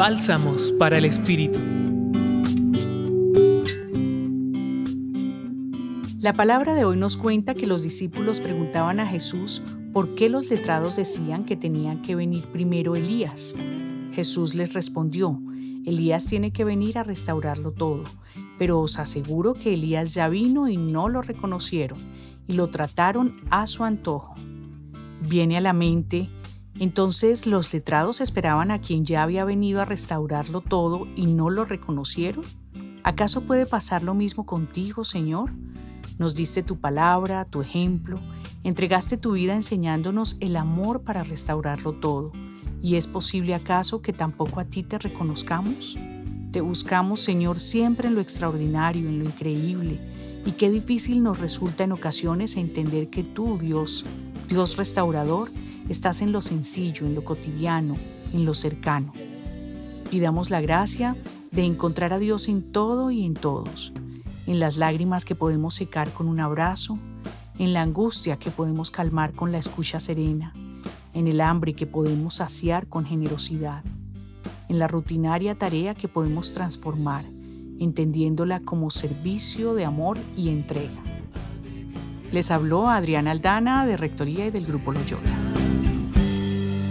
Bálsamos para el Espíritu. La palabra de hoy nos cuenta que los discípulos preguntaban a Jesús por qué los letrados decían que tenían que venir primero Elías. Jesús les respondió, Elías tiene que venir a restaurarlo todo, pero os aseguro que Elías ya vino y no lo reconocieron y lo trataron a su antojo. Viene a la mente, entonces los letrados esperaban a quien ya había venido a restaurarlo todo y no lo reconocieron. ¿Acaso puede pasar lo mismo contigo, Señor? Nos diste tu palabra, tu ejemplo, entregaste tu vida enseñándonos el amor para restaurarlo todo. ¿Y es posible acaso que tampoco a ti te reconozcamos? Te buscamos, Señor, siempre en lo extraordinario, en lo increíble, y qué difícil nos resulta en ocasiones entender que tú, Dios, Dios restaurador, estás en lo sencillo, en lo cotidiano, en lo cercano. Pidamos la gracia de encontrar a Dios en todo y en todos en las lágrimas que podemos secar con un abrazo, en la angustia que podemos calmar con la escucha serena, en el hambre que podemos saciar con generosidad, en la rutinaria tarea que podemos transformar, entendiéndola como servicio de amor y entrega. Les habló Adriana Aldana de Rectoría y del Grupo Loyola.